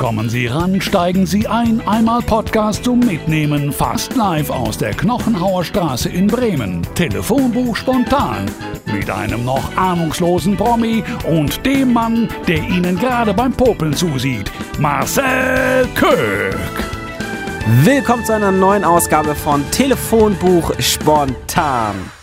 Kommen Sie ran, steigen Sie ein, einmal Podcast zum Mitnehmen, fast live aus der Knochenhauer Straße in Bremen. Telefonbuch spontan. Mit einem noch ahnungslosen Promi und dem Mann, der Ihnen gerade beim Popeln zusieht. Marcel Köck. Willkommen zu einer neuen Ausgabe von Telefonbuch spontan.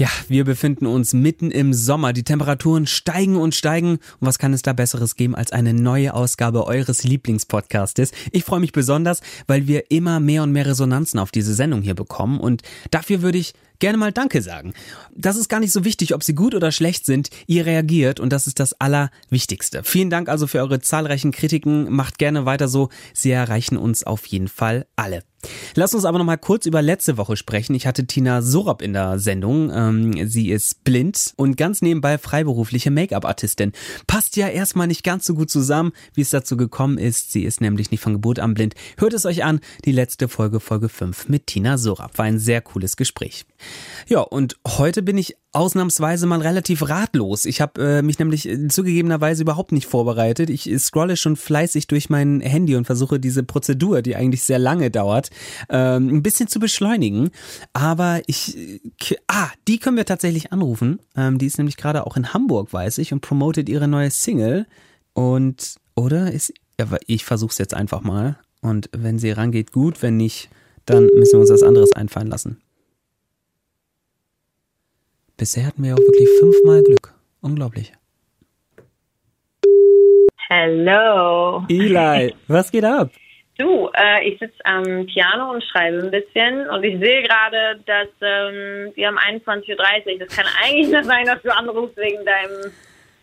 Ja, wir befinden uns mitten im Sommer. Die Temperaturen steigen und steigen. Und was kann es da Besseres geben als eine neue Ausgabe eures Lieblingspodcastes? Ich freue mich besonders, weil wir immer mehr und mehr Resonanzen auf diese Sendung hier bekommen. Und dafür würde ich gerne mal Danke sagen. Das ist gar nicht so wichtig, ob sie gut oder schlecht sind. Ihr reagiert und das ist das Allerwichtigste. Vielen Dank also für eure zahlreichen Kritiken. Macht gerne weiter so. Sie erreichen uns auf jeden Fall alle. Lass uns aber noch mal kurz über letzte Woche sprechen. Ich hatte Tina Sorab in der Sendung. Ähm, sie ist blind und ganz nebenbei freiberufliche Make-up-Artistin. Passt ja erstmal nicht ganz so gut zusammen, wie es dazu gekommen ist. Sie ist nämlich nicht von Geburt an blind. Hört es euch an. Die letzte Folge, Folge 5 mit Tina Sorab. War ein sehr cooles Gespräch. Ja, und heute bin ich ausnahmsweise mal relativ ratlos. Ich habe äh, mich nämlich zugegebenerweise überhaupt nicht vorbereitet. Ich scrolle schon fleißig durch mein Handy und versuche diese Prozedur, die eigentlich sehr lange dauert, ähm, ein bisschen zu beschleunigen. Aber ich, äh, ah, die können wir tatsächlich anrufen. Ähm, die ist nämlich gerade auch in Hamburg, weiß ich, und promotet ihre neue Single. Und, oder ist, ja, ich versuche es jetzt einfach mal. Und wenn sie rangeht, gut. Wenn nicht, dann müssen wir uns was anderes einfallen lassen. Bisher hatten wir auch wirklich fünfmal Glück. Unglaublich. Hello. Eli, was geht ab? Du, äh, ich sitze am Piano und schreibe ein bisschen und ich sehe gerade, dass ähm, wir haben 21.30 Uhr. Das kann eigentlich nicht sein, dass du anrufst wegen deinem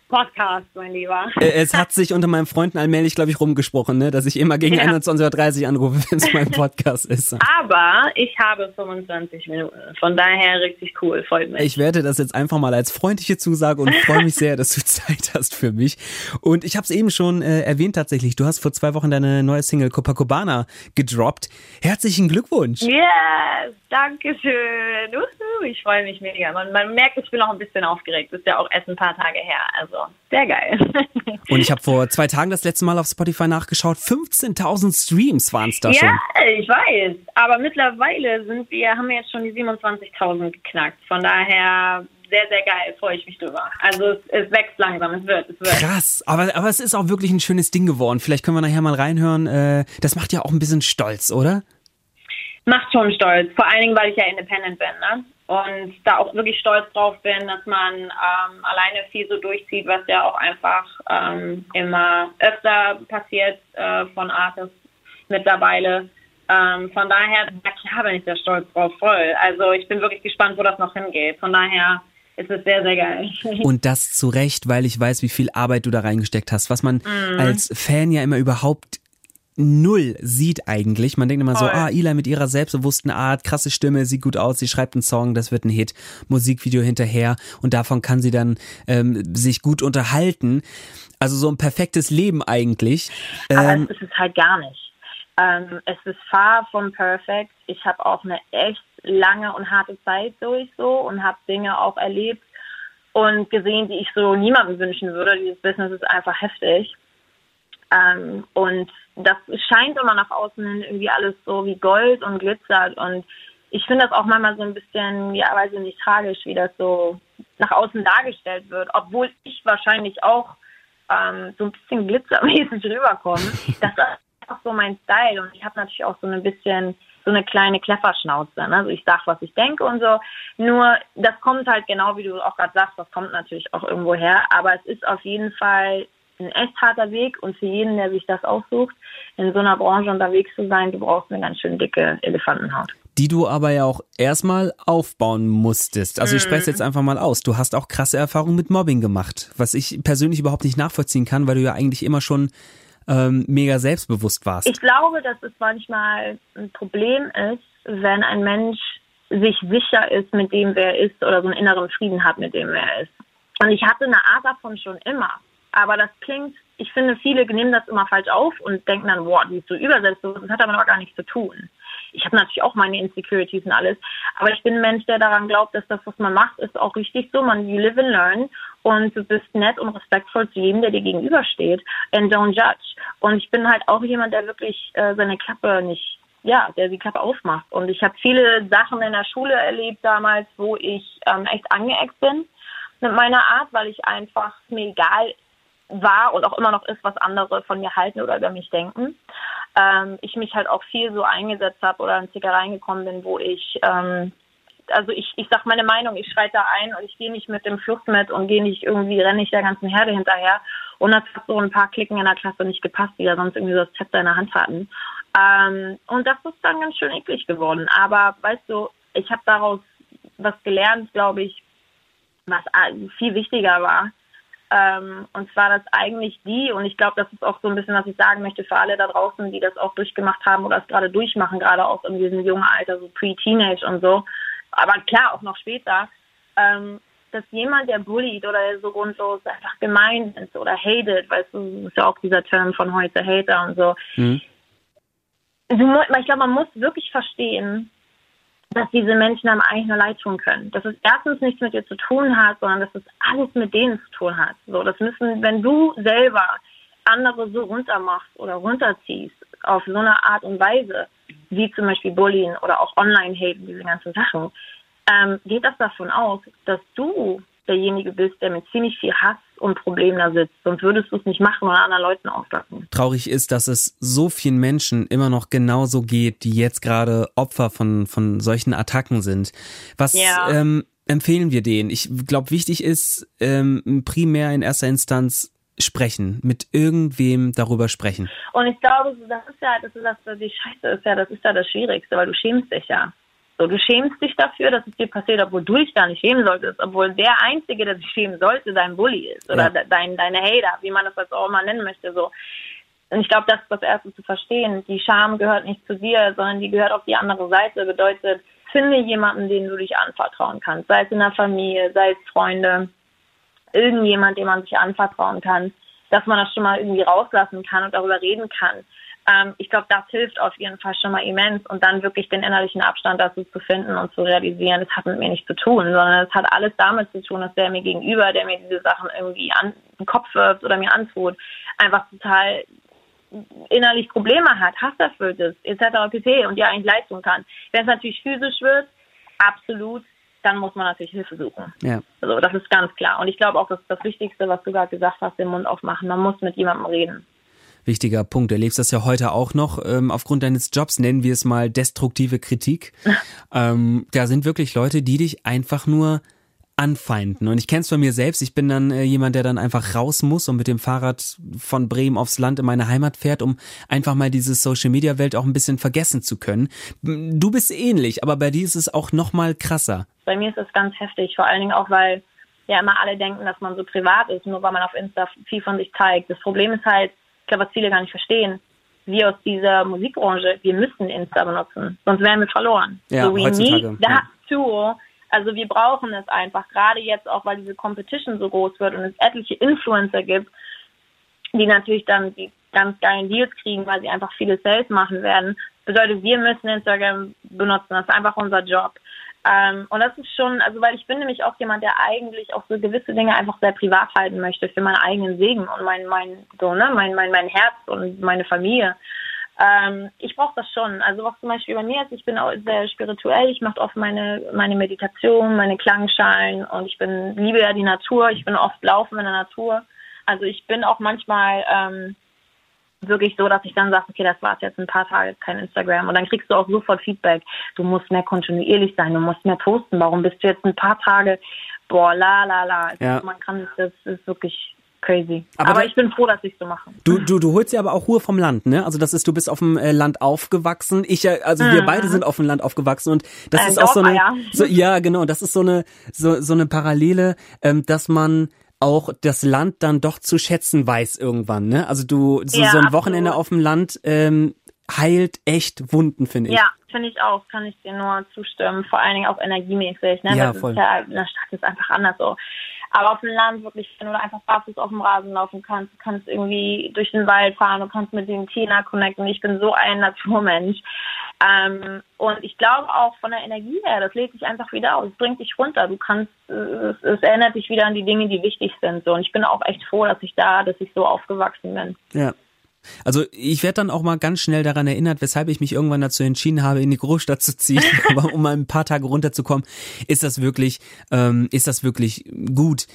Podcast, mein Lieber. Es hat sich unter meinen Freunden allmählich, glaube ich, rumgesprochen, ne? dass ich immer gegen ja. 21.30 Uhr anrufe, wenn es mein Podcast ist. Aber ich habe 25 Minuten. Von daher richtig cool, freut mich. Ich werde das jetzt einfach mal als freundliche Zusage und freue mich sehr, dass du Zeit hast für mich. Und ich habe es eben schon äh, erwähnt tatsächlich, du hast vor zwei Wochen deine neue Single Copacabana gedroppt. Herzlichen Glückwunsch. Yes, danke schön. Uhu, ich freue mich mega. Man, man merkt, ich bin noch ein bisschen aufgeregt. Ist ja auch erst ein paar Tage her. Also sehr geil. Und ich habe vor zwei Tagen das letzte Mal auf Spotify nachgeschaut. 15.000 Streams waren es da schon. Ja, ich weiß. Aber mittlerweile sind wir, haben wir jetzt schon die 27.000 geknackt. Von daher sehr, sehr geil, freue ich mich drüber. Also es, es, wächst langsam, es wird, es wird. Krass, aber, aber es ist auch wirklich ein schönes Ding geworden. Vielleicht können wir nachher mal reinhören. Äh, das macht ja auch ein bisschen stolz, oder? Macht schon stolz, vor allen Dingen, weil ich ja independent bin. Ne? und da auch wirklich stolz drauf bin, dass man ähm, alleine viel so durchzieht, was ja auch einfach ähm, immer öfter passiert äh, von Artists mittlerweile. Ähm, von daher, ja klar bin ich sehr stolz drauf, voll. Also ich bin wirklich gespannt, wo das noch hingeht. Von daher ist es sehr, sehr geil. Und das zu Recht, weil ich weiß, wie viel Arbeit du da reingesteckt hast, was man mm. als Fan ja immer überhaupt null sieht eigentlich. Man denkt immer so, ah, Eli mit ihrer selbstbewussten Art, krasse Stimme, sieht gut aus, sie schreibt einen Song, das wird ein Hit, Musikvideo hinterher und davon kann sie dann ähm, sich gut unterhalten. Also so ein perfektes Leben eigentlich. Aber ähm, es ist halt gar nicht. Ähm, es ist far from perfect. Ich habe auch eine echt lange und harte Zeit durch so und habe Dinge auch erlebt und gesehen, die ich so niemandem wünschen würde. Dieses Business ist einfach heftig. Ähm, und das scheint immer nach außen hin irgendwie alles so wie Gold und glitzert. Und ich finde das auch manchmal so ein bisschen, ja, weiß ich nicht, tragisch, wie das so nach außen dargestellt wird. Obwohl ich wahrscheinlich auch ähm, so ein bisschen glitzermäßig rüberkomme. Das ist auch so mein Style. Und ich habe natürlich auch so ein bisschen so eine kleine Klefferschnauze. Ne? Also ich sage, was ich denke und so. Nur das kommt halt genau, wie du auch gerade sagst, das kommt natürlich auch irgendwo her. Aber es ist auf jeden Fall ein echt harter Weg und für jeden, der sich das aussucht, in so einer Branche unterwegs zu sein, du brauchst eine ganz schön dicke Elefantenhaut. Die du aber ja auch erstmal aufbauen musstest. Also ich spreche es jetzt einfach mal aus. Du hast auch krasse Erfahrungen mit Mobbing gemacht, was ich persönlich überhaupt nicht nachvollziehen kann, weil du ja eigentlich immer schon ähm, mega selbstbewusst warst. Ich glaube, dass es manchmal ein Problem ist, wenn ein Mensch sich sicher ist mit dem, wer er ist oder so einen inneren Frieden hat mit dem, wer er ist. Und ich hatte eine Art davon schon immer. Aber das klingt, ich finde, viele nehmen das immer falsch auf und denken dann, wow, die ist so übersetzt. Das hat aber noch gar nichts zu tun. ich habe natürlich auch meine Insecurities und alles, aber ich bin ein Mensch, der daran glaubt, dass das, was man macht, ist auch richtig so. Man, you live and learn und du bist nett und respektvoll zu jedem, der dir gegenübersteht and don't judge. Und ich bin halt auch jemand, der wirklich äh, seine Klappe nicht ja, der die Klappe aufmacht. Und ich habe viele Sachen in der Schule erlebt damals, wo ich ähm, echt angeeckt bin mit meiner Art, weil ich einfach mir egal war und auch immer noch ist, was andere von mir halten oder über mich denken. Ähm, ich mich halt auch viel so eingesetzt habe oder in Zickereien gekommen bin, wo ich, ähm, also ich, ich sag meine Meinung, ich schreite da ein und ich gehe nicht mit dem Fluss mit und gehe nicht irgendwie, renne nicht der ganzen Herde hinterher. Und das hat so ein paar Klicken in der Klasse nicht gepasst, die da sonst irgendwie so das Zepter in der Hand hatten. Ähm, und das ist dann ganz schön eklig geworden. Aber weißt du, ich habe daraus was gelernt, glaube ich, was viel wichtiger war. Ähm, und zwar, dass eigentlich die, und ich glaube, das ist auch so ein bisschen, was ich sagen möchte für alle da draußen, die das auch durchgemacht haben oder es gerade durchmachen, gerade auch in diesem jungen Alter, so pre-Teenage und so, aber klar, auch noch später, ähm, dass jemand, der bullied oder der so grundlos einfach gemein ist oder hated, weißt du, ist ja auch dieser Term von heute, Hater und so. Mhm. Du, ich glaube, man muss wirklich verstehen, dass diese Menschen einem eigentlich nur leid tun können. Dass es erstens nichts mit dir zu tun hat, sondern dass es alles mit denen zu tun hat. So, das müssen, wenn du selber andere so runtermachst oder runterziehst auf so eine Art und Weise, wie zum Beispiel Bullying oder auch Online-Hate, diese ganzen Sachen, ähm, geht das davon aus, dass du derjenige bist, der mit ziemlich viel Hass und Problemen da sitzt. Sonst würdest du es nicht machen oder anderen Leuten auslassen. Traurig ist, dass es so vielen Menschen immer noch genauso geht, die jetzt gerade Opfer von, von solchen Attacken sind. Was ja. ähm, empfehlen wir denen? Ich glaube, wichtig ist ähm, primär in erster Instanz sprechen, mit irgendwem darüber sprechen. Und ich glaube, das ist ja, das ist das, die Scheiße ist ja, das ist ja das Schwierigste, weil du schämst dich ja. So, du schämst dich dafür, dass es dir passiert, obwohl du dich gar nicht schämen solltest, obwohl der Einzige, der sich schämen sollte, dein Bully ist oder ja. dein, deine Hater, wie man das jetzt auch immer nennen möchte. So. Und ich glaube, das ist das Erste zu verstehen. Die Scham gehört nicht zu dir, sondern die gehört auf die andere Seite. Bedeutet, finde jemanden, den du dich anvertrauen kannst. Sei es in der Familie, sei es Freunde, irgendjemand, dem man sich anvertrauen kann, dass man das schon mal irgendwie rauslassen kann und darüber reden kann. Ähm, ich glaube, das hilft auf jeden Fall schon mal immens und dann wirklich den innerlichen Abstand dazu zu finden und zu realisieren, das hat mit mir nichts zu tun, sondern es hat alles damit zu tun, dass der mir gegenüber, der mir diese Sachen irgendwie an den Kopf wirft oder mir antut, einfach total innerlich Probleme hat, hasserfüllt ist, etc. pp. und dir eigentlich leisten kann. Wenn es natürlich physisch wird, absolut, dann muss man natürlich Hilfe suchen. Ja. Also das ist ganz klar. Und ich glaube auch, das ist das Wichtigste, was du gerade gesagt hast, den Mund aufmachen. Man muss mit jemandem reden wichtiger Punkt. Du erlebst das ja heute auch noch. Ähm, aufgrund deines Jobs nennen wir es mal destruktive Kritik. ähm, da sind wirklich Leute, die dich einfach nur anfeinden. Und ich kenne es von mir selbst. Ich bin dann äh, jemand, der dann einfach raus muss und mit dem Fahrrad von Bremen aufs Land in meine Heimat fährt, um einfach mal diese Social-Media-Welt auch ein bisschen vergessen zu können. Du bist ähnlich, aber bei dir ist es auch noch mal krasser. Bei mir ist es ganz heftig, vor allen Dingen auch, weil ja immer alle denken, dass man so privat ist, nur weil man auf Insta viel von sich zeigt. Das Problem ist halt, glaube, was viele gar nicht verstehen, wir aus dieser Musikbranche, wir müssen Insta benutzen, sonst wären wir verloren. Ja, so we need that ja. tool. Also wir brauchen es einfach, gerade jetzt auch, weil diese Competition so groß wird und es etliche Influencer gibt, die natürlich dann die ganz geilen Deals kriegen, weil sie einfach viele Sales machen werden. Das bedeutet, wir müssen Instagram benutzen. Das ist einfach unser Job. Ähm, und das ist schon, also weil ich bin nämlich auch jemand, der eigentlich auch so gewisse Dinge einfach sehr privat halten möchte für meinen eigenen Segen und mein, mein, so, ne, mein, mein, mein Herz und meine Familie. Ähm, ich brauche das schon. Also was zum Beispiel bei mir ist, ich bin auch sehr spirituell, ich mache oft meine, meine Meditation, meine Klangschalen und ich bin, liebe ja die Natur, ich bin oft laufen in der Natur. Also ich bin auch manchmal ähm, wirklich so, dass ich dann sage, okay, das war's jetzt ein paar Tage, kein Instagram. Und dann kriegst du auch sofort Feedback. Du musst mehr kontinuierlich sein, du musst mehr posten. Warum bist du jetzt ein paar Tage, boah, la, la, la. Ja. Man kann, das ist wirklich crazy. Aber, aber ich bin froh, dass ich so mache. Du, du, du holst ja aber auch Ruhe vom Land, ne? Also das ist, du bist auf dem äh, Land aufgewachsen. Ich, also wir mhm. beide sind auf dem Land aufgewachsen und das äh, ist auch so eine, so, ja genau, das ist so eine, so, so eine Parallele, ähm, dass man auch das Land dann doch zu schätzen weiß irgendwann, ne? Also du, so, ja, so ein Wochenende auf dem Land ähm, heilt echt Wunden, finde ich. Ja, finde ich auch, kann ich dir nur zustimmen, vor allen Dingen auch energiemäßig, ne? Ja, das voll. Ist ja, in der Stadt ist einfach anders so. Aber auf dem Land wirklich, wenn du einfach barfuß auf dem Rasen laufen kannst, du kannst irgendwie durch den Wald fahren, du kannst mit den Tieren connecten. Ich bin so ein Naturmensch. Ähm, und ich glaube auch von der Energie her, das lädt sich einfach wieder aus, es bringt dich runter. Du kannst, es, es, erinnert dich wieder an die Dinge, die wichtig sind. So. Und ich bin auch echt froh, dass ich da, dass ich so aufgewachsen bin. Ja. Also ich werde dann auch mal ganz schnell daran erinnert, weshalb ich mich irgendwann dazu entschieden habe, in die Großstadt zu ziehen, aber um mal ein paar Tage runterzukommen, ist das wirklich, ähm, ist das wirklich gut.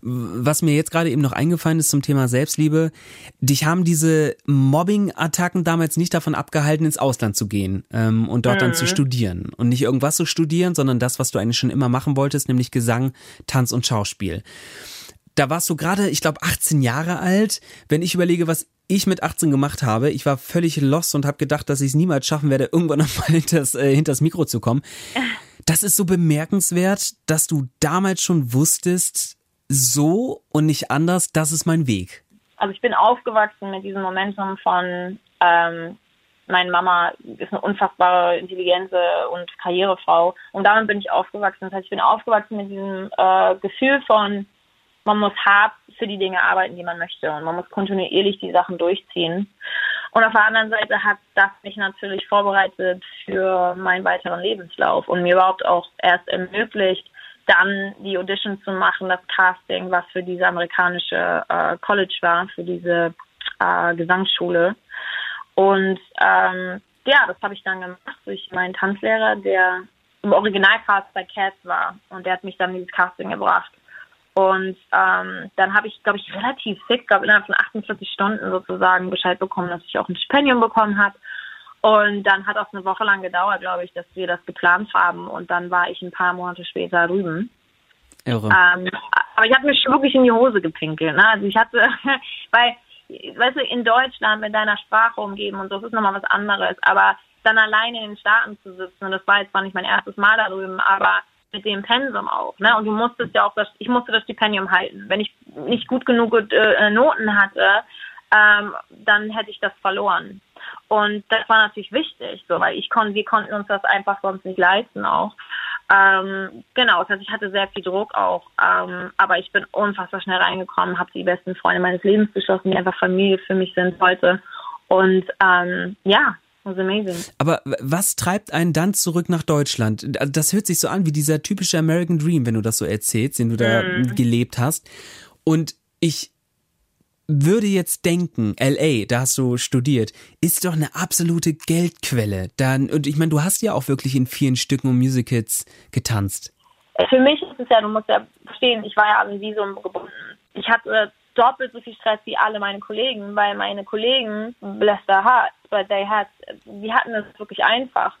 Was mir jetzt gerade eben noch eingefallen ist zum Thema Selbstliebe, dich haben diese Mobbing-Attacken damals nicht davon abgehalten, ins Ausland zu gehen ähm, und dort mhm. dann zu mhm. studieren. Und nicht irgendwas zu studieren, sondern das, was du eigentlich schon immer machen wolltest, nämlich Gesang, Tanz und Schauspiel. Da warst du gerade, ich glaube, 18 Jahre alt. Wenn ich überlege, was ich mit 18 gemacht habe. Ich war völlig lost und habe gedacht, dass ich es niemals schaffen werde, irgendwann nochmal hinters, äh, hinters Mikro zu kommen. Das ist so bemerkenswert, dass du damals schon wusstest, so und nicht anders, das ist mein Weg. Also ich bin aufgewachsen mit diesem Momentum von, ähm, meine Mama ist eine unfassbare, intelligente und Karrierefrau und damit bin ich aufgewachsen. Das heißt, ich bin aufgewachsen mit diesem äh, Gefühl von, man muss hart für die Dinge arbeiten, die man möchte und man muss kontinuierlich die Sachen durchziehen. Und auf der anderen Seite hat das mich natürlich vorbereitet für meinen weiteren Lebenslauf und mir überhaupt auch erst ermöglicht, dann die Audition zu machen, das Casting, was für diese amerikanische äh, College war, für diese äh, Gesangsschule. Und ähm, ja, das habe ich dann gemacht durch meinen Tanzlehrer, der im Originalcast bei Cats war. Und der hat mich dann dieses Casting gebracht. Und ähm, dann habe ich, glaube ich, relativ sick, glaube innerhalb von 48 Stunden sozusagen Bescheid bekommen, dass ich auch ein Stipendium bekommen habe. Und dann hat auch eine Woche lang gedauert, glaube ich, dass wir das geplant haben. Und dann war ich ein paar Monate später drüben. Irre. Ähm, aber ich habe mir schon wirklich in die Hose gepinkelt. Ne? Also ich hatte, weil, weißt du, in Deutschland mit deiner Sprache umgeben und so, das ist nochmal was anderes. Aber dann alleine in den Staaten zu sitzen, und das war jetzt zwar nicht mein erstes Mal da drüben, aber mit dem Pensum auch, ne? Und du musstest ja auch das, ich musste das Stipendium halten. Wenn ich nicht gut genug äh, Noten hatte, ähm, dann hätte ich das verloren. Und das war natürlich wichtig, so, weil ich konnte, wir konnten uns das einfach sonst nicht leisten auch. Ähm, genau, das heißt, ich hatte sehr viel Druck auch, ähm, aber ich bin unfassbar schnell reingekommen, habe die besten Freunde meines Lebens geschlossen, die einfach Familie für mich sind heute. Und ähm, ja, was amazing. Aber was treibt einen dann zurück nach Deutschland? Das hört sich so an wie dieser typische American Dream, wenn du das so erzählst, den du da mm. gelebt hast. Und ich würde jetzt denken, LA, da hast du studiert, ist doch eine absolute Geldquelle. Dann, und ich meine, du hast ja auch wirklich in vielen Stücken und Musicals getanzt. Für mich ist es ja, du musst ja verstehen, ich war ja an Visum gebunden. Ich hatte doppelt so viel Stress wie alle meine Kollegen, weil meine Kollegen, bless their heart, but they had, die hatten es wirklich einfach.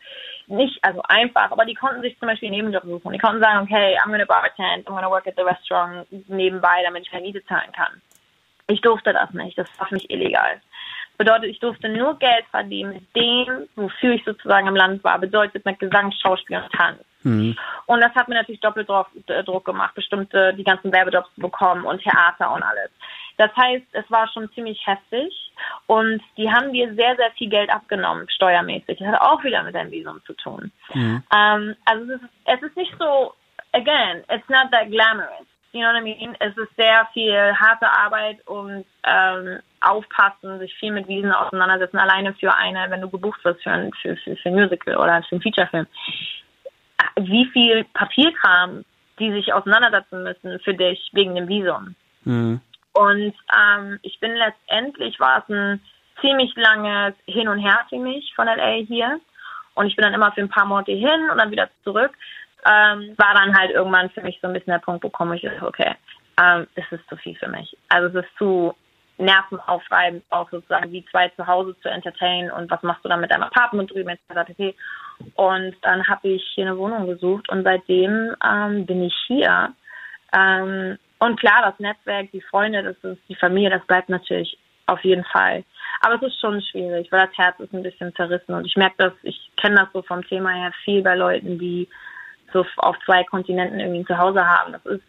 Nicht, also einfach, aber die konnten sich zum Beispiel einen Nebenjob suchen. Die konnten sagen, okay, I'm gonna bartend, I'm gonna work at the restaurant nebenbei, damit ich meine Miete zahlen kann. Ich durfte das nicht, das war für mich illegal. Bedeutet, ich durfte nur Geld verdienen mit dem, wofür ich sozusagen im Land war. Bedeutet mit Gesang, Schauspiel und Tanz. Mhm. Und das hat mir natürlich doppelt drauf, äh, Druck gemacht, bestimmte, die ganzen Werbejobs zu bekommen und Theater und alles. Das heißt, es war schon ziemlich heftig und die haben dir sehr, sehr viel Geld abgenommen, steuermäßig. Das hat auch wieder mit deinem Visum zu tun. Mhm. Ähm, also es ist, es ist nicht so, again, it's not that glamorous. You know what I mean? Es ist sehr viel harte Arbeit und ähm, aufpassen, sich viel mit Wiesen auseinandersetzen, alleine für eine, wenn du gebucht wirst für ein, für, für, für ein Musical oder für einen Featurefilm. Wie viel Papierkram die sich auseinandersetzen müssen für dich wegen dem Visum. Mhm. Und ähm, ich bin letztendlich, war es ein ziemlich langes Hin und Her für mich von LA hier. Und ich bin dann immer für ein paar Monate hin und dann wieder zurück. Ähm, war dann halt irgendwann für mich so ein bisschen der Punkt, wo komme ich, okay, ähm, es ist zu viel für mich. Also es ist zu nervenaufreibend, auch sozusagen wie zwei zu Hause zu entertainen und was machst du dann mit deinem Apartment drüben etc. Und dann habe ich hier eine Wohnung gesucht und seitdem ähm, bin ich hier. Ähm, und klar, das Netzwerk, die Freunde, das ist die Familie, das bleibt natürlich auf jeden Fall. Aber es ist schon schwierig, weil das Herz ist ein bisschen zerrissen und ich merke das, ich kenne das so vom Thema her viel bei Leuten, die so auf zwei Kontinenten irgendwie zu Hause haben. Das ist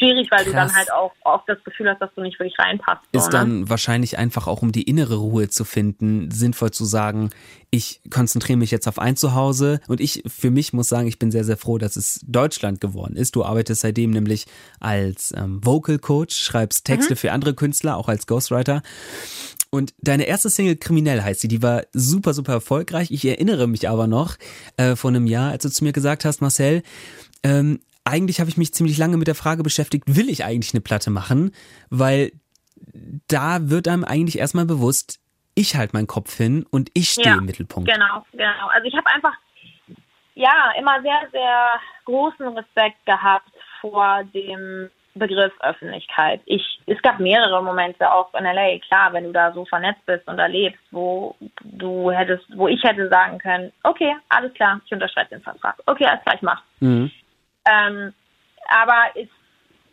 schwierig, weil Krass. du dann halt auch oft das Gefühl hast, dass du nicht wirklich reinpasst. Ist so, ne? dann wahrscheinlich einfach auch, um die innere Ruhe zu finden, sinnvoll zu sagen, ich konzentriere mich jetzt auf ein Zuhause und ich für mich muss sagen, ich bin sehr, sehr froh, dass es Deutschland geworden ist. Du arbeitest seitdem nämlich als ähm, Vocal Coach, schreibst Texte mhm. für andere Künstler, auch als Ghostwriter. Und deine erste Single Kriminell heißt sie, die war super, super erfolgreich. Ich erinnere mich aber noch äh, vor einem Jahr, als du zu mir gesagt hast, Marcel, ähm, eigentlich habe ich mich ziemlich lange mit der Frage beschäftigt, will ich eigentlich eine Platte machen? Weil da wird einem eigentlich erstmal bewusst, ich halte meinen Kopf hin und ich stehe ja, im Mittelpunkt. Genau, genau. Also ich habe einfach ja immer sehr, sehr großen Respekt gehabt vor dem Begriff Öffentlichkeit. Ich, es gab mehrere Momente auch in LA, klar, wenn du da so vernetzt bist und erlebst, wo du hättest, wo ich hätte sagen können, okay, alles klar, ich unterschreibe den Vertrag. Okay, alles klar, ich mach's. Mhm. Ähm, aber es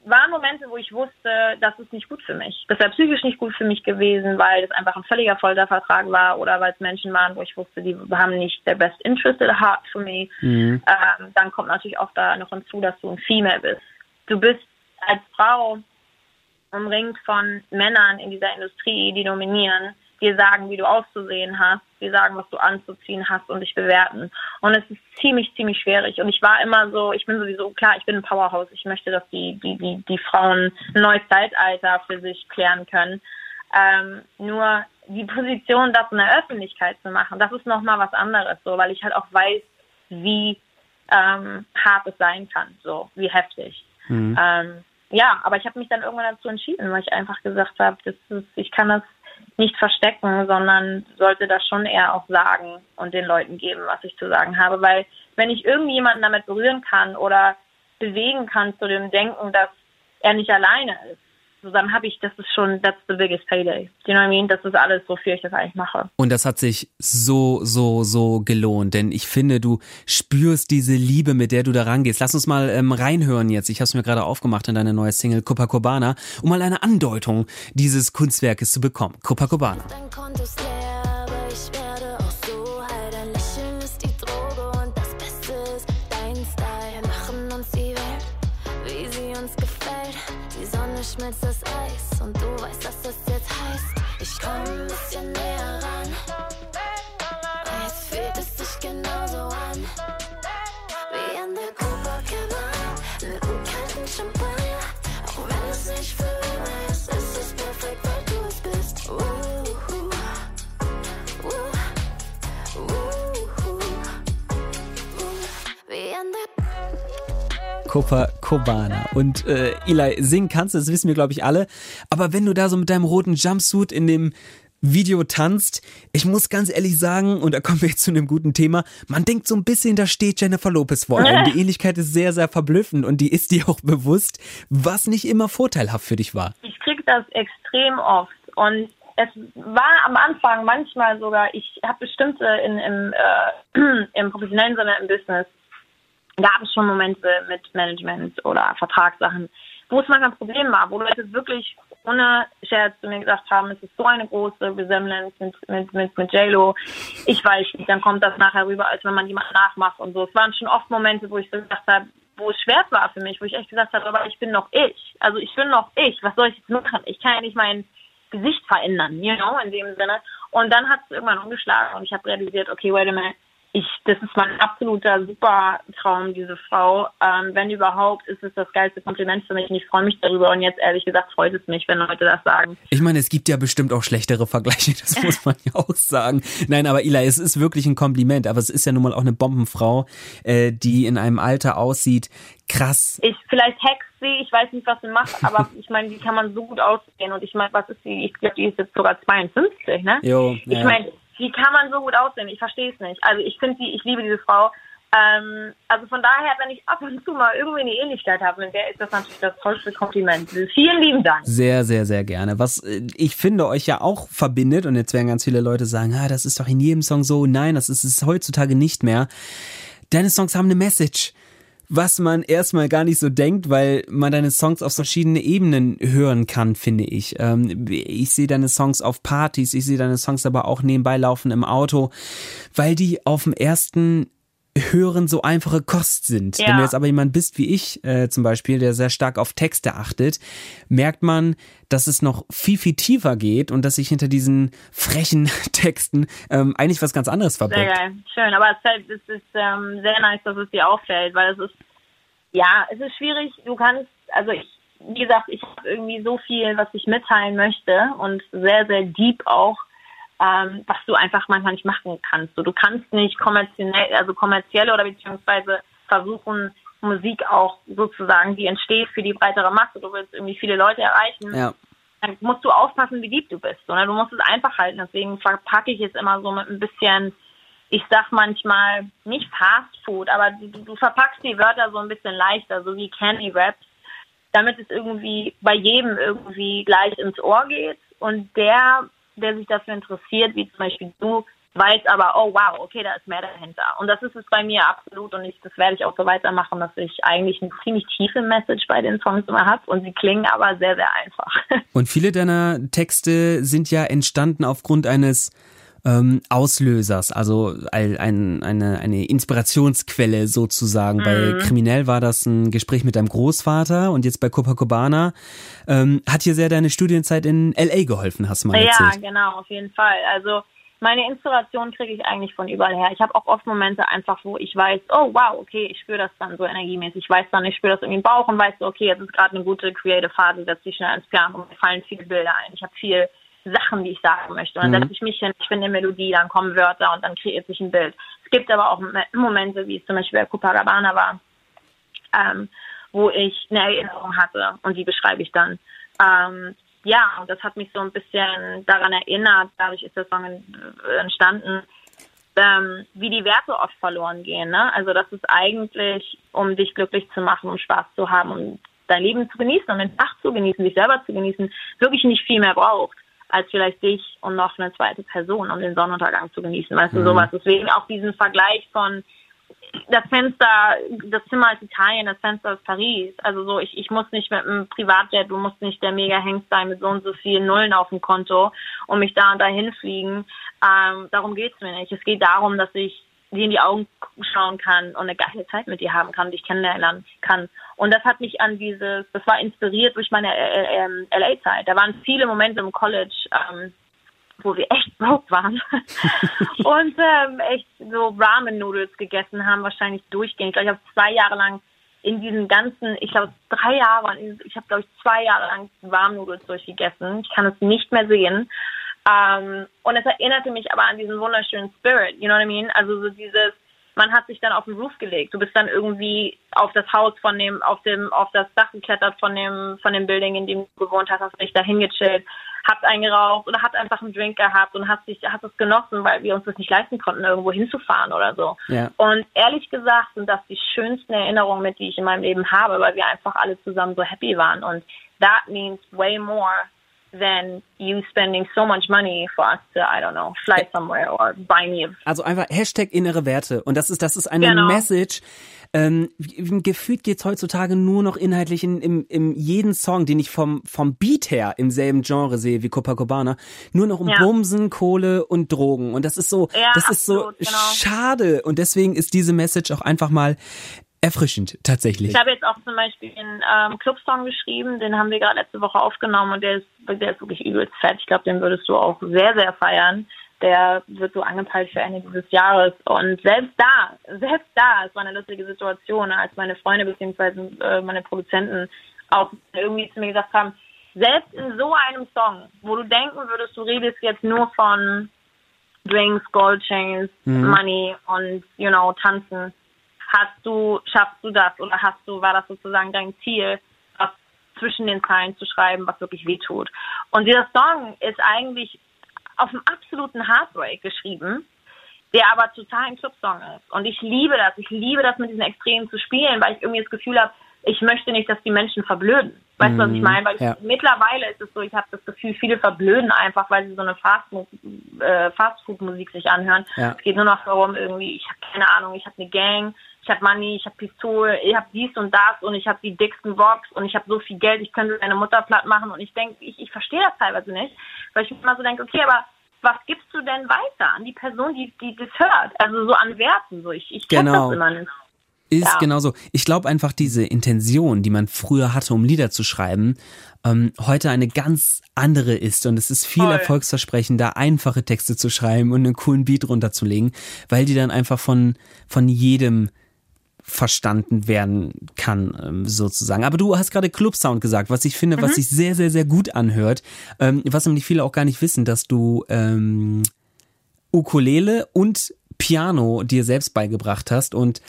waren Momente, wo ich wusste, das ist nicht gut für mich. Das wäre psychisch nicht gut für mich gewesen, weil es einfach ein völliger Foltervertrag war oder weil es Menschen waren, wo ich wusste, die haben nicht der best interest at heart for me. Mhm. Ähm, dann kommt natürlich auch da noch hinzu, dass du ein Female bist. Du bist als Frau umringt von Männern in dieser Industrie, die dominieren, dir sagen, wie du auszusehen hast, dir sagen, was du anzuziehen hast und dich bewerten. Und es ist ziemlich, ziemlich schwierig. Und ich war immer so, ich bin sowieso, klar, ich bin ein Powerhouse. Ich möchte, dass die, die, die, die Frauen ein neues Zeitalter für sich klären können. Ähm, nur die Position, das in der Öffentlichkeit zu machen, das ist nochmal was anderes, so, weil ich halt auch weiß, wie ähm, hart es sein kann, so, wie heftig. Mhm. Ähm, ja, aber ich habe mich dann irgendwann dazu entschieden, weil ich einfach gesagt habe, das ist, ich kann das nicht verstecken, sondern sollte das schon eher auch sagen und den Leuten geben, was ich zu sagen habe. Weil wenn ich irgendjemanden damit berühren kann oder bewegen kann zu dem Denken, dass er nicht alleine ist, dann habe ich, das ist schon, that's the biggest payday. Do you know what I mean? Das ist alles, wofür ich das eigentlich mache. Und das hat sich so, so, so gelohnt, denn ich finde, du spürst diese Liebe, mit der du da rangehst. Lass uns mal ähm, reinhören jetzt. Ich habe es mir gerade aufgemacht in deine neue Single Copacabana, um mal eine Andeutung dieses Kunstwerkes zu bekommen. Copacabana. Schmilzt das Eis und du weißt, was das jetzt heißt. Ich komm ein bisschen näher ran. Copacabana. Und äh, Eli, singen kannst du, das wissen wir, glaube ich, alle. Aber wenn du da so mit deinem roten Jumpsuit in dem Video tanzt, ich muss ganz ehrlich sagen, und da kommen wir jetzt zu einem guten Thema, man denkt so ein bisschen, da steht Jennifer Lopez vor allem. Die Ähnlichkeit ist sehr, sehr verblüffend und die ist dir auch bewusst, was nicht immer vorteilhaft für dich war. Ich kriege das extrem oft und es war am Anfang manchmal sogar, ich habe bestimmte in, im, äh, im professionellen Sinne im Business gab es schon Momente mit Management oder Vertragssachen, wo es manchmal ein Problem war, wo Leute wirklich ohne Scherz zu mir gesagt haben, es ist so eine große Resemblance mit, mit, mit, mit JLo. Ich weiß nicht, dann kommt das nachher rüber, als wenn man jemanden nachmacht und so. Es waren schon oft Momente, wo ich so gesagt habe, wo es schwer war für mich, wo ich echt gesagt habe, aber ich bin noch ich. Also ich bin noch ich. Was soll ich jetzt machen? Ich kann ja nicht mein Gesicht verändern, you know, in dem Sinne. Und dann hat es irgendwann umgeschlagen und ich habe realisiert, okay, wait a minute, ich, das ist mein absoluter super Traum, diese Frau. Ähm, wenn überhaupt, ist es das geilste Kompliment für mich und ich freue mich darüber. Und jetzt ehrlich gesagt freut es mich, wenn Leute das sagen. Ich meine, es gibt ja bestimmt auch schlechtere Vergleiche, das muss man ja auch sagen. Nein, aber Ila, es ist wirklich ein Kompliment. Aber es ist ja nun mal auch eine Bombenfrau, äh, die in einem Alter aussieht. Krass. Ich vielleicht hex sie, ich weiß nicht, was sie macht, aber ich meine, wie kann man so gut aussehen? Und ich meine, was ist sie? Ich glaube, die ist jetzt sogar 52, ne? Jo, ja. Ich meine, wie kann man so gut aussehen? Ich verstehe es nicht. Also ich finde sie, ich liebe diese Frau. Ähm, also von daher, wenn ich ab und zu mal irgendwie eine Ähnlichkeit habe mit der, ist das natürlich das tollste Kompliment. Vielen lieben Dank. Sehr, sehr, sehr gerne. Was äh, ich finde euch ja auch verbindet, und jetzt werden ganz viele Leute sagen, ah, das ist doch in jedem Song so. Nein, das ist es heutzutage nicht mehr. Deine Songs haben eine Message was man erstmal gar nicht so denkt, weil man deine Songs auf verschiedene Ebenen hören kann, finde ich. Ähm, ich sehe deine Songs auf Partys, ich sehe deine Songs aber auch nebenbei laufen im Auto, weil die auf dem ersten Hören so einfache Kost sind. Ja. Wenn du jetzt aber jemand bist wie ich äh, zum Beispiel, der sehr stark auf Texte achtet, merkt man, dass es noch viel, viel tiefer geht und dass sich hinter diesen frechen Texten ähm, eigentlich was ganz anderes verbirgt. Sehr geil, schön. Aber es, halt, es ist ähm, sehr nice, dass es dir auffällt, weil es ist, ja, es ist schwierig. Du kannst, also ich, wie gesagt, ich habe irgendwie so viel, was ich mitteilen möchte und sehr, sehr deep auch, ähm, was du einfach manchmal nicht machen kannst. So, du kannst nicht kommerziell, also kommerzielle oder beziehungsweise versuchen, Musik auch sozusagen, die entsteht für die breitere Masse. Du willst irgendwie viele Leute erreichen. Ja. Dann musst du aufpassen, wie lieb du bist. Oder du musst es einfach halten. Deswegen verpacke ich es immer so mit ein bisschen, ich sag manchmal, nicht Fast Food, aber du, du verpackst die Wörter so ein bisschen leichter, so wie Candy Raps, damit es irgendwie bei jedem irgendwie gleich ins Ohr geht. Und der, der sich dafür interessiert, wie zum Beispiel du, weiß aber, oh wow, okay, da ist mehr dahinter. Und das ist es bei mir absolut und ich, das werde ich auch so weitermachen, dass ich eigentlich eine ziemlich tiefe Message bei den Songs immer habe und sie klingen aber sehr, sehr einfach. Und viele deiner Texte sind ja entstanden aufgrund eines ähm, Auslösers, also ein, eine, eine Inspirationsquelle sozusagen. Mhm. Bei Kriminell war das ein Gespräch mit deinem Großvater und jetzt bei Copacabana ähm, hat dir sehr deine Studienzeit in L.A. geholfen, hast du mal erzählt. Ja, genau, auf jeden Fall. Also meine Inspiration kriege ich eigentlich von überall her. Ich habe auch oft Momente einfach, wo ich weiß, oh wow, okay, ich spüre das dann so energiemäßig. Ich weiß dann, ich spüre das irgendwie im Bauch und weiß so, okay, jetzt ist gerade eine gute creative Phase, setze ich schnell ins Piano und mir fallen viele Bilder ein. Ich habe viel Sachen, die ich sagen möchte. Und dann mhm. setze ich mich hin, ich finde eine Melodie, dann kommen Wörter und dann kreiert sich ein Bild. Es gibt aber auch Momente, wie es zum Beispiel bei Copacabana war, ähm, wo ich eine Erinnerung hatte und die beschreibe ich dann. Ähm, ja, und das hat mich so ein bisschen daran erinnert, dadurch ist der Song entstanden, ähm, wie die Werte oft verloren gehen. Ne? Also das ist eigentlich, um dich glücklich zu machen, um Spaß zu haben, um dein Leben zu genießen, um den Tag zu genießen, dich selber zu genießen, wirklich nicht viel mehr braucht als vielleicht dich und noch eine zweite Person, um den Sonnenuntergang zu genießen. Weißt mhm. du, sowas. Deswegen auch diesen Vergleich von das Fenster, das Zimmer ist Italien, das Fenster ist Paris. Also so, ich, ich muss nicht mit einem Privatjet, du musst nicht der mega Hengst sein mit so und so vielen Nullen auf dem Konto und mich da und dahin fliegen. Ähm, darum geht's mir nicht. Es geht darum, dass ich dir in die Augen schauen kann und eine geile Zeit mit dir haben kann, dich kennenlernen kann. Und das hat mich an dieses, das war inspiriert durch meine äh, äh, LA-Zeit. Da waren viele Momente im College, ähm, wo wir echt broke waren und ähm, echt so Ramen-Noodles gegessen haben, wahrscheinlich durchgehend. Ich glaube, ich habe zwei Jahre lang in diesen ganzen, ich glaube drei Jahre, ich habe glaube ich zwei Jahre lang Warmnudels durchgegessen. Ich kann es nicht mehr sehen. Ähm, und es erinnerte mich aber an diesen wunderschönen Spirit, you know what I mean? Also so dieses, man hat sich dann auf den Roof gelegt. Du bist dann irgendwie auf das Haus von dem, auf dem, auf das Dach geklettert von dem, von dem Building, in dem du gewohnt hast, hast dich da hingechillt, habt eingeraucht oder habt einfach einen Drink gehabt und hast dich, hast es genossen, weil wir uns das nicht leisten konnten, irgendwo hinzufahren oder so. Ja. Und ehrlich gesagt sind das die schönsten Erinnerungen, mit die ich in meinem Leben habe, weil wir einfach alle zusammen so happy waren. Und that means way more than you spending so much money for us to, I don't know, fly somewhere or buy me. Also einfach Hashtag innere Werte. Und das ist, das ist eine genau. Message. Ähm, gefühlt geht's heutzutage nur noch inhaltlich in, in, in jeden Song, den ich vom, vom Beat her im selben Genre sehe wie Copacabana, nur noch um ja. Bumsen, Kohle und Drogen. Und das ist so, ja, das ist absolut, so genau. schade. Und deswegen ist diese Message auch einfach mal erfrischend, tatsächlich. Ich habe jetzt auch zum Beispiel einen ähm, Clubsong geschrieben, den haben wir gerade letzte Woche aufgenommen und der ist, der ist wirklich übelst fett. Ich glaube, den würdest du auch sehr, sehr feiern. Der wird so angepeilt für Ende dieses Jahres. Und selbst da, selbst da, es war eine lustige Situation, als meine Freunde bzw. Äh, meine Produzenten auch irgendwie zu mir gesagt haben, selbst in so einem Song, wo du denken würdest, du redest jetzt nur von Drinks, Goldchains, mhm. Money und, you know, tanzen, hast du, schaffst du das oder hast du, war das sozusagen dein Ziel, was zwischen den Zeilen zu schreiben, was wirklich wehtut. Und dieser Song ist eigentlich auf einem absoluten Heartbreak geschrieben, der aber total ein Clubsong ist. Und ich liebe das. Ich liebe das, mit diesen Extremen zu spielen, weil ich irgendwie das Gefühl habe, ich möchte nicht, dass die Menschen verblöden. Weißt du, was ich mhm. meine? Weil ich, ja. mittlerweile ist es so, ich habe das Gefühl, viele verblöden einfach, weil sie so eine äh, Fast-Food-Musik sich anhören. Ja. Es geht nur noch darum, irgendwie, ich habe keine Ahnung, ich habe eine Gang, ich habe Money, ich habe Pistole, ich habe dies und das und ich habe die dicksten Rocks und ich habe so viel Geld, ich könnte deine Mutter platt machen und ich denke, ich, ich verstehe das teilweise nicht, weil ich immer so denke, okay, aber was gibst du denn weiter an die Person, die, die das hört? Also so an Werten, so ich, ich genau. das immer nicht. Ist ja. genauso. Ich glaube einfach, diese Intention, die man früher hatte, um Lieder zu schreiben, ähm, heute eine ganz andere ist. Und es ist viel Voll. erfolgsversprechender, einfache Texte zu schreiben und einen coolen Beat runterzulegen, weil die dann einfach von, von jedem verstanden werden kann, ähm, sozusagen. Aber du hast gerade Club-Sound gesagt, was ich finde, mhm. was sich sehr, sehr, sehr gut anhört. Ähm, was nämlich viele auch gar nicht wissen, dass du ähm, Ukulele und Piano dir selbst beigebracht hast und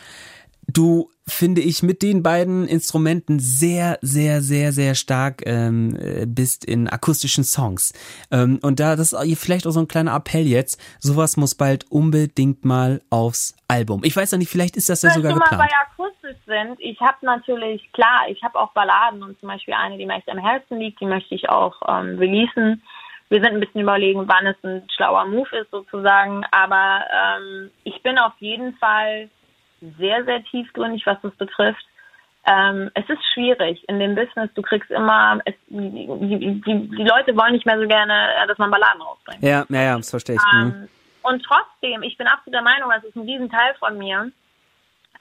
du, finde ich, mit den beiden Instrumenten sehr, sehr, sehr, sehr stark ähm, äh, bist in akustischen Songs. Ähm, und da, das ist vielleicht auch so ein kleiner Appell jetzt, sowas muss bald unbedingt mal aufs Album. Ich weiß ja nicht, vielleicht ist das ja sogar geplant. Wenn wir mal bei akustisch sind, ich habe natürlich, klar, ich habe auch Balladen und zum Beispiel eine, die mir echt am Herzen liegt, die möchte ich auch ähm, releasen wir sind ein bisschen überlegen, wann es ein schlauer Move ist sozusagen. Aber ähm, ich bin auf jeden Fall sehr, sehr tiefgründig, was das betrifft. Ähm, es ist schwierig in dem Business. Du kriegst immer, es, die, die, die, die, Leute wollen nicht mehr so gerne, äh, dass man Balladen rausbringt. Ja, ja, ja, das verstehe ich. Mhm. Ähm, und trotzdem, ich bin absolut der Meinung, das ist ein Riesenteil von mir.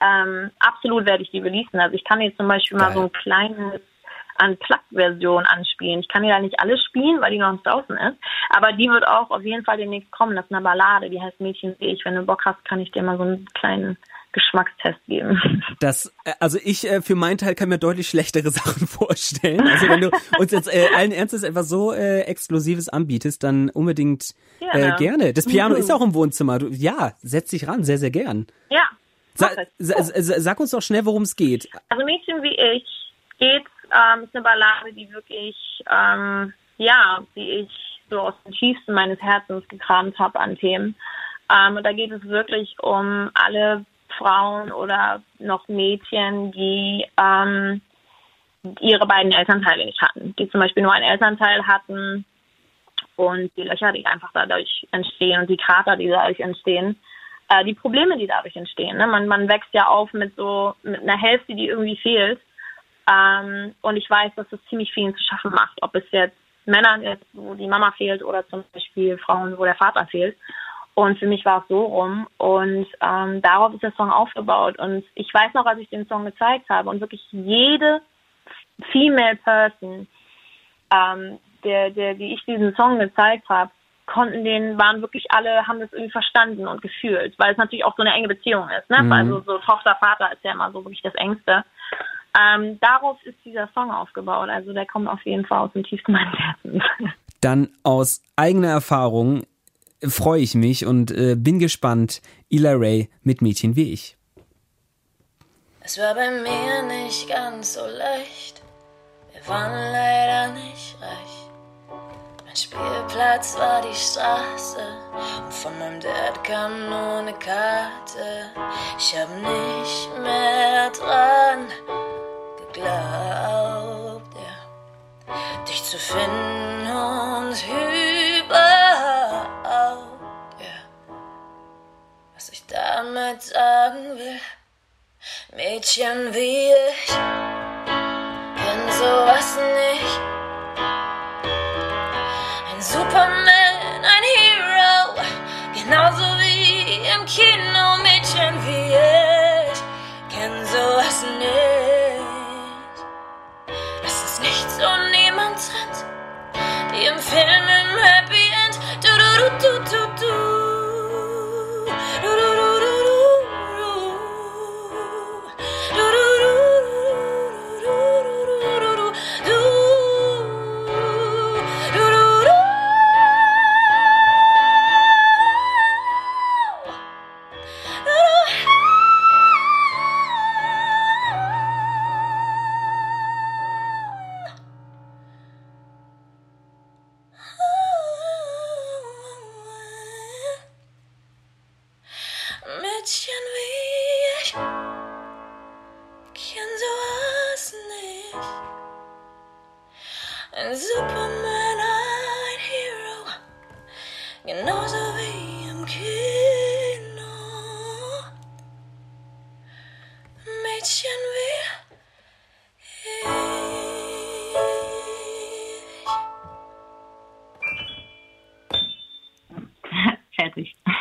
Ähm, absolut werde ich die releasen. Also ich kann jetzt zum Beispiel Geil. mal so ein kleines Unplugged-Version anspielen. Ich kann ja nicht alles spielen, weil die noch nicht draußen ist. Aber die wird auch auf jeden Fall demnächst kommen. Das ist eine Ballade, die heißt Mädchen sehe ich. Wenn du Bock hast, kann ich dir mal so einen kleinen Geschmackstest geben. Das, äh, also ich äh, für meinen Teil kann mir deutlich schlechtere Sachen vorstellen. Also wenn du uns jetzt äh, allen Ernstes etwas so äh, Exklusives anbietest, dann unbedingt äh, gerne. Das Piano mhm. ist auch im Wohnzimmer. Du, ja, setz dich ran, sehr, sehr gern. Ja. Sa sag uns doch schnell, worum es geht. Also Mädchen wie ich geht ähm, ist eine Ballade, die wirklich, ähm, ja, die ich so aus dem tiefsten meines Herzens gekramt habe an Themen. Ähm, und da geht es wirklich um alle Frauen oder noch Mädchen, die ähm, ihre beiden Elternteile nicht hatten, die zum Beispiel nur einen Elternteil hatten und die Löcher, die einfach dadurch entstehen und die Krater, die dadurch entstehen, äh, die Probleme, die dadurch entstehen. Ne? Man, man wächst ja auf mit so mit einer Hälfte, die irgendwie fehlt ähm, und ich weiß, dass es ziemlich vielen zu schaffen macht, ob es jetzt Männern ist, wo die Mama fehlt oder zum Beispiel Frauen, wo der Vater fehlt. Und für mich war es so rum. Und ähm, darauf ist der Song aufgebaut. Und ich weiß noch, als ich den Song gezeigt habe und wirklich jede Female Person, ähm, der, der, die ich diesen Song gezeigt habe, konnten den, waren wirklich alle, haben das irgendwie verstanden und gefühlt, weil es natürlich auch so eine enge Beziehung ist. Ne? Mhm. Also so Tochter, Vater ist ja immer so wirklich das Engste. Ähm, darauf ist dieser Song aufgebaut. Also der kommt auf jeden Fall aus dem tiefsten meines Herzens. Dann aus eigener Erfahrung freue ich mich und äh, bin gespannt. Ila Ray mit Mädchen wie ich. Es war bei mir nicht ganz so leicht. Wir waren leider nicht reich. Mein Spielplatz war die Straße und von meinem Dad kam nur eine Karte. Ich hab nicht mehr dran geglaubt, ja, dich zu finden und überhaupt, damit sagen will, Mädchen wie ich, kenn sowas nicht. Ein Superman, ein Hero, genauso wie im Kino, Mädchen wie ich, kenn sowas nicht. im Film im Happy End. Du, du, du, du, du.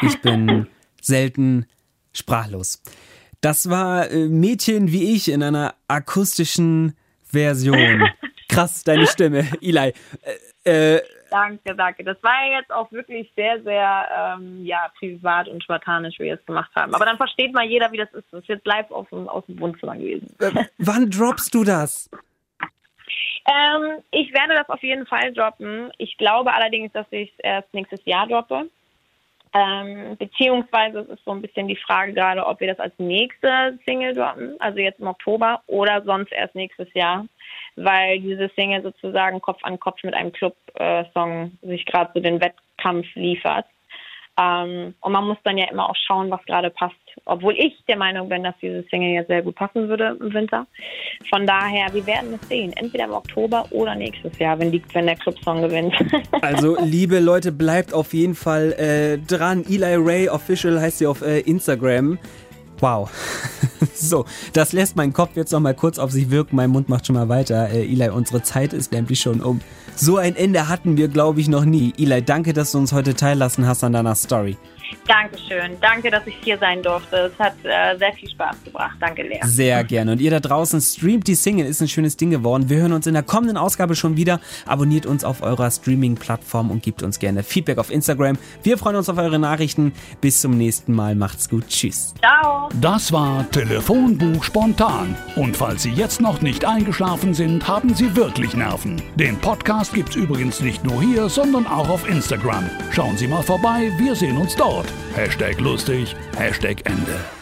Ich bin selten sprachlos. Das war äh, Mädchen wie ich in einer akustischen Version. Krass, deine Stimme, Eli. Äh, äh, danke, danke. Das war ja jetzt auch wirklich sehr, sehr ähm, ja, privat und spartanisch, wie wir es gemacht haben. Aber dann versteht mal jeder, wie das ist. Das ist jetzt live aus dem, aus dem Wohnzimmer gewesen. Wann droppst du das? Ähm, ich werde das auf jeden Fall droppen. Ich glaube allerdings, dass ich es erst nächstes Jahr droppe. Ähm, beziehungsweise es ist so ein bisschen die Frage gerade, ob wir das als nächste Single droppen, also jetzt im Oktober oder sonst erst nächstes Jahr, weil diese Single sozusagen Kopf an Kopf mit einem Club-Song äh, sich gerade so den Wettkampf liefert. Ähm, und man muss dann ja immer auch schauen, was gerade passt. Obwohl ich der Meinung bin, dass diese Single jetzt sehr gut passen würde im Winter. Von daher, wir werden es sehen. Entweder im Oktober oder nächstes Jahr, wenn, die, wenn der Club-Song gewinnt. Also, liebe Leute, bleibt auf jeden Fall äh, dran. Eli Ray Official heißt sie auf äh, Instagram. Wow. so, das lässt meinen Kopf jetzt noch mal kurz auf sich wirken. Mein Mund macht schon mal weiter. Äh, Eli, unsere Zeit ist nämlich schon um. So ein Ende hatten wir, glaube ich, noch nie. Eli, danke, dass du uns heute teillassen hast an deiner Story. Dankeschön. Danke, dass ich hier sein durfte. Es hat äh, sehr viel Spaß gebracht. Danke, Lea. Sehr gerne. Und ihr da draußen streamt die Single, ist ein schönes Ding geworden. Wir hören uns in der kommenden Ausgabe schon wieder. Abonniert uns auf eurer Streaming-Plattform und gebt uns gerne Feedback auf Instagram. Wir freuen uns auf eure Nachrichten. Bis zum nächsten Mal. Macht's gut. Tschüss. Ciao. Das war Telefonbuch spontan. Und falls Sie jetzt noch nicht eingeschlafen sind, haben Sie wirklich Nerven. Den Podcast gibt's übrigens nicht nur hier, sondern auch auf Instagram. Schauen Sie mal vorbei, wir sehen uns dort. Hashtag lustig, Hashtag Ende.